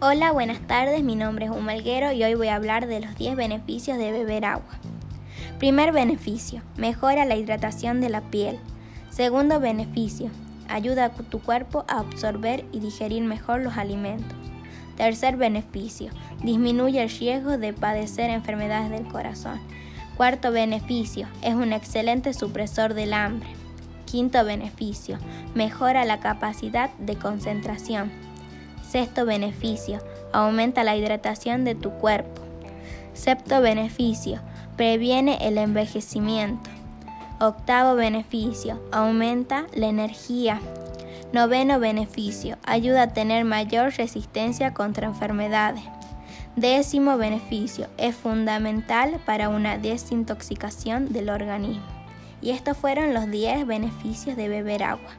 Hola, buenas tardes, mi nombre es Humalguero y hoy voy a hablar de los 10 beneficios de beber agua. Primer beneficio, mejora la hidratación de la piel. Segundo beneficio, ayuda a tu cuerpo a absorber y digerir mejor los alimentos. Tercer beneficio, disminuye el riesgo de padecer enfermedades del corazón. Cuarto beneficio, es un excelente supresor del hambre. Quinto beneficio, mejora la capacidad de concentración. Sexto beneficio, aumenta la hidratación de tu cuerpo. Sexto beneficio, previene el envejecimiento. Octavo beneficio, aumenta la energía. Noveno beneficio, ayuda a tener mayor resistencia contra enfermedades. Décimo beneficio, es fundamental para una desintoxicación del organismo. Y estos fueron los 10 beneficios de beber agua.